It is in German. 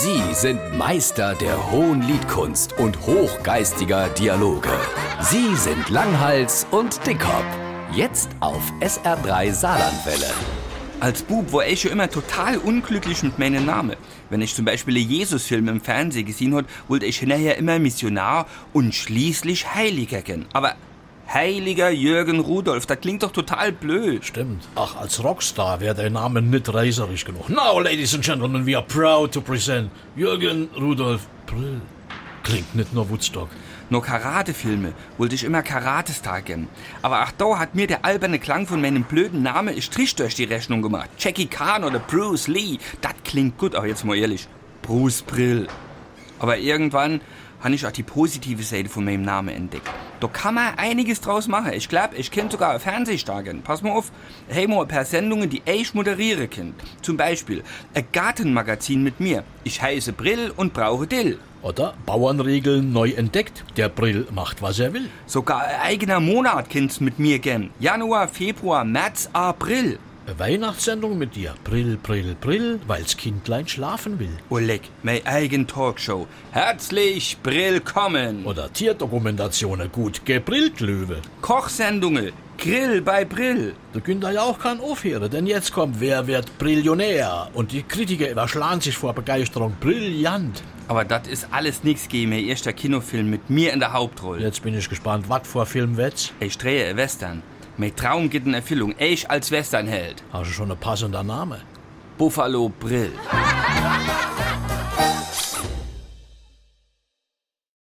Sie sind Meister der hohen Liedkunst und hochgeistiger Dialoge. Sie sind Langhals und Dickhop. Jetzt auf SR3 Saarlandwelle. Als Bub war ich schon immer total unglücklich mit meinem Namen. Wenn ich zum Beispiel einen Jesus-Film im Fernsehen gesehen hat, wollte ich hinterher immer Missionar und schließlich Heiliger gehen. Aber Heiliger Jürgen Rudolf, das klingt doch total blöd. Stimmt. Ach, als Rockstar wäre der Name nicht reißerisch genug. Now, ladies and gentlemen, we are proud to present Jürgen Rudolf Brill. Klingt nicht nur Woodstock. Nur Karatefilme wollte ich immer Karatestar gehen. Aber ach da hat mir der alberne Klang von meinem blöden Namen einen Strich durch die Rechnung gemacht. Jackie Khan oder Bruce Lee, das klingt gut, auch jetzt mal ehrlich. Bruce Brill. Aber irgendwann habe ich auch die positive Seite von meinem Namen entdeckt. Da kann man einiges draus machen. Ich glaube, ich kenne sogar ein Fernsehstarken. Pass mal auf, hey mal ein paar Sendungen, die ich moderiere kennt. Zum Beispiel ein Gartenmagazin mit mir. Ich heiße Brill und brauche Dill. Oder Bauernregeln neu entdeckt. Der Brill macht, was er will. Sogar ein eigener Monat kennt's mit mir gern. Januar, Februar, März, April. Weihnachtssendung mit dir. Brill, Brill, Brill, weil's Kindlein schlafen will. Oleg, meine eigen Talkshow. Herzlich Brillkommen. Oder Tierdokumentationen gut gebrillt, Löwe. Kochsendungen. Grill bei Brill. Der Günther ja auch kann aufhören, denn jetzt kommt Wer wird Brillionär? Und die Kritiker überschlagen sich vor Begeisterung. Brillant. Aber das ist alles nix gegen mein erster Kinofilm mit mir in der Hauptrolle. Jetzt bin ich gespannt, was vor Film wird's? Ich drehe Western. Mein Traum geht in Erfüllung. Ich als Westernheld. Hast du schon einen passenden Name? Buffalo Brill.